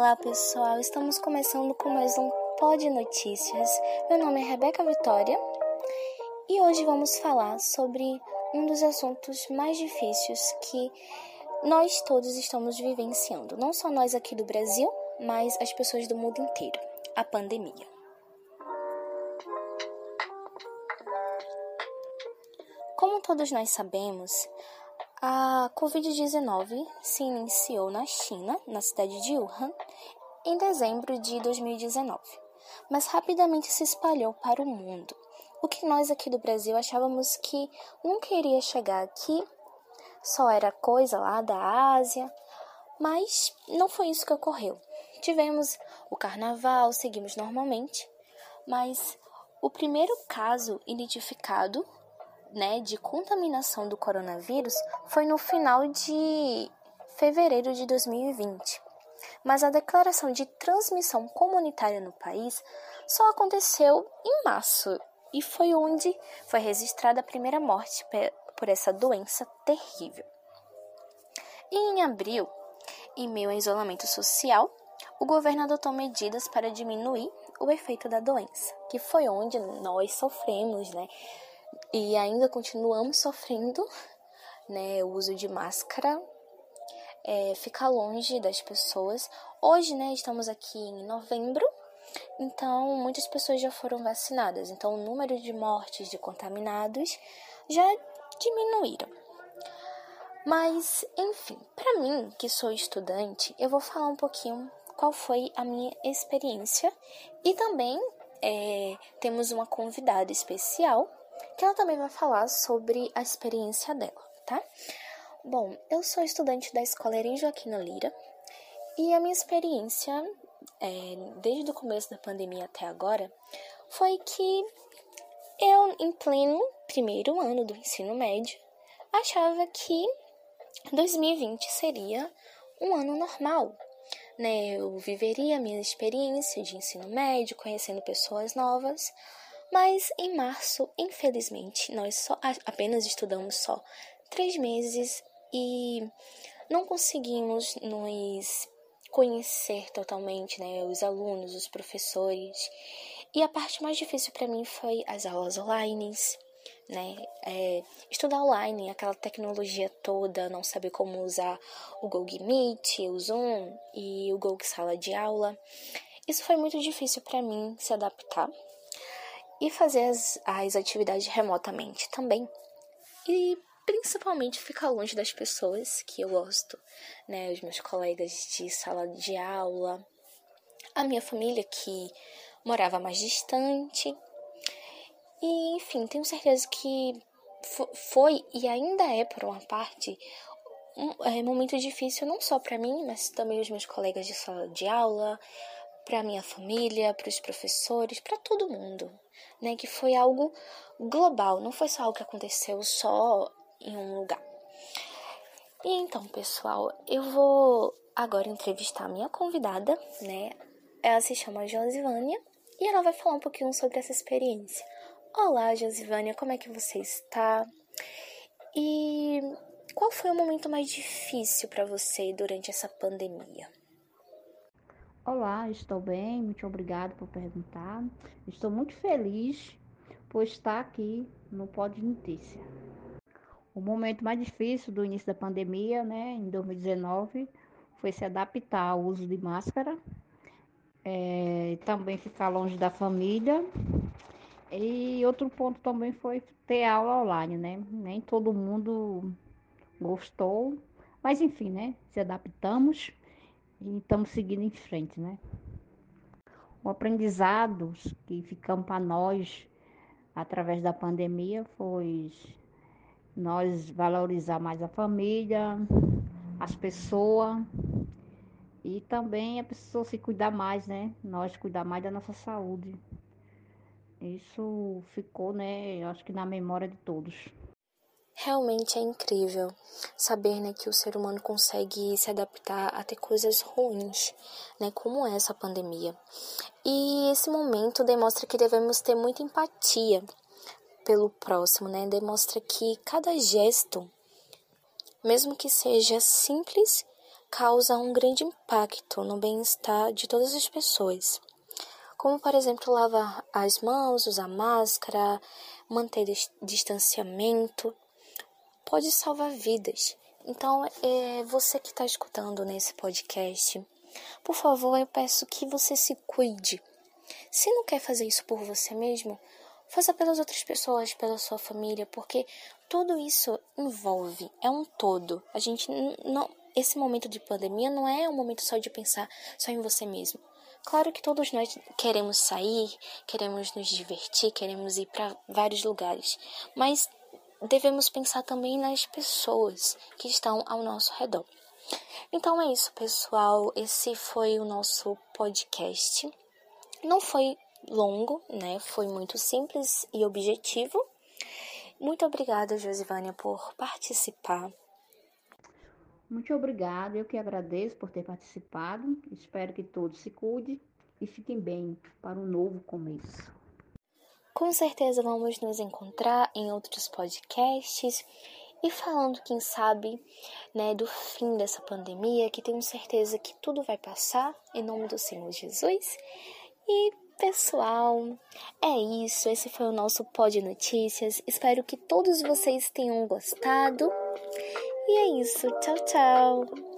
Olá pessoal, estamos começando com mais um Pod Notícias. Meu nome é Rebeca Vitória e hoje vamos falar sobre um dos assuntos mais difíceis que nós todos estamos vivenciando, não só nós aqui do Brasil, mas as pessoas do mundo inteiro a pandemia. Como todos nós sabemos, a Covid-19 se iniciou na China, na cidade de Wuhan, em dezembro de 2019, mas rapidamente se espalhou para o mundo. O que nós aqui do Brasil achávamos que nunca iria chegar aqui, só era coisa lá da Ásia, mas não foi isso que ocorreu. Tivemos o carnaval, seguimos normalmente, mas o primeiro caso identificado né, de contaminação do coronavírus foi no final de fevereiro de 2020. Mas a declaração de transmissão comunitária no país só aconteceu em março e foi onde foi registrada a primeira morte por essa doença terrível. E em abril, em meio ao isolamento social, o governo adotou medidas para diminuir o efeito da doença, que foi onde nós sofremos, né? e ainda continuamos sofrendo, né, o uso de máscara, é, ficar longe das pessoas. Hoje, né, estamos aqui em novembro, então muitas pessoas já foram vacinadas, então o número de mortes de contaminados já diminuíram. Mas, enfim, para mim, que sou estudante, eu vou falar um pouquinho qual foi a minha experiência e também é, temos uma convidada especial que ela também vai falar sobre a experiência dela, tá? Bom, eu sou estudante da escola Erin Joaquina Lira e a minha experiência, é, desde o começo da pandemia até agora, foi que eu, em pleno primeiro ano do ensino médio, achava que 2020 seria um ano normal, né? Eu viveria a minha experiência de ensino médio, conhecendo pessoas novas, mas em março, infelizmente, nós só apenas estudamos só três meses e não conseguimos nos conhecer totalmente, né, os alunos, os professores. E a parte mais difícil para mim foi as aulas online, né, é, estudar online, aquela tecnologia toda, não saber como usar o Google Meet, o Zoom e o Google Sala de Aula. Isso foi muito difícil para mim se adaptar, e fazer as, as atividades remotamente também. E principalmente ficar longe das pessoas que eu gosto, né? Os meus colegas de sala de aula, a minha família que morava mais distante. E, enfim, tenho certeza que foi e ainda é, por uma parte, um é, momento difícil não só para mim, mas também os meus colegas de sala de aula, para minha família, para os professores, para todo mundo, né? Que foi algo global, não foi só algo que aconteceu só em um lugar. E então, pessoal, eu vou agora entrevistar a minha convidada, né? Ela se chama Josivânia e ela vai falar um pouquinho sobre essa experiência. Olá, Josivânia, como é que você está? E qual foi o momento mais difícil para você durante essa pandemia? Olá, estou bem, muito obrigado por perguntar. Estou muito feliz por estar aqui no Pod Notícia. O momento mais difícil do início da pandemia, né, em 2019, foi se adaptar ao uso de máscara, é, também ficar longe da família. E outro ponto também foi ter aula online, né? Nem todo mundo gostou, mas enfim, né? Se adaptamos e estamos seguindo em frente, né? O aprendizado que ficamos para nós através da pandemia foi nós valorizar mais a família, as pessoas e também a pessoa se cuidar mais, né? Nós cuidar mais da nossa saúde. Isso ficou, né? Acho que na memória de todos. Realmente é incrível saber né, que o ser humano consegue se adaptar a ter coisas ruins, né, como essa pandemia. E esse momento demonstra que devemos ter muita empatia pelo próximo, né? Demonstra que cada gesto, mesmo que seja simples, causa um grande impacto no bem-estar de todas as pessoas. Como, por exemplo, lavar as mãos, usar máscara, manter distanciamento, pode salvar vidas. Então, é você que está escutando nesse podcast, por favor, eu peço que você se cuide. Se não quer fazer isso por você mesmo, faça pelas outras pessoas, pela sua família, porque tudo isso envolve, é um todo. A gente não, esse momento de pandemia não é um momento só de pensar só em você mesmo. Claro que todos nós queremos sair, queremos nos divertir, queremos ir para vários lugares, mas devemos pensar também nas pessoas que estão ao nosso redor. Então é isso, pessoal. Esse foi o nosso podcast. Não foi longo, né? Foi muito simples e objetivo. Muito obrigada, Josivânia, por participar. Muito obrigada, eu que agradeço por ter participado. Espero que todos se cuidem e fiquem bem para um novo começo. Com certeza vamos nos encontrar em outros podcasts e falando, quem sabe, né, do fim dessa pandemia, que tenho certeza que tudo vai passar, em nome do Senhor Jesus. E, pessoal, é isso. Esse foi o nosso Pod Notícias. Espero que todos vocês tenham gostado. E é isso. Tchau, tchau.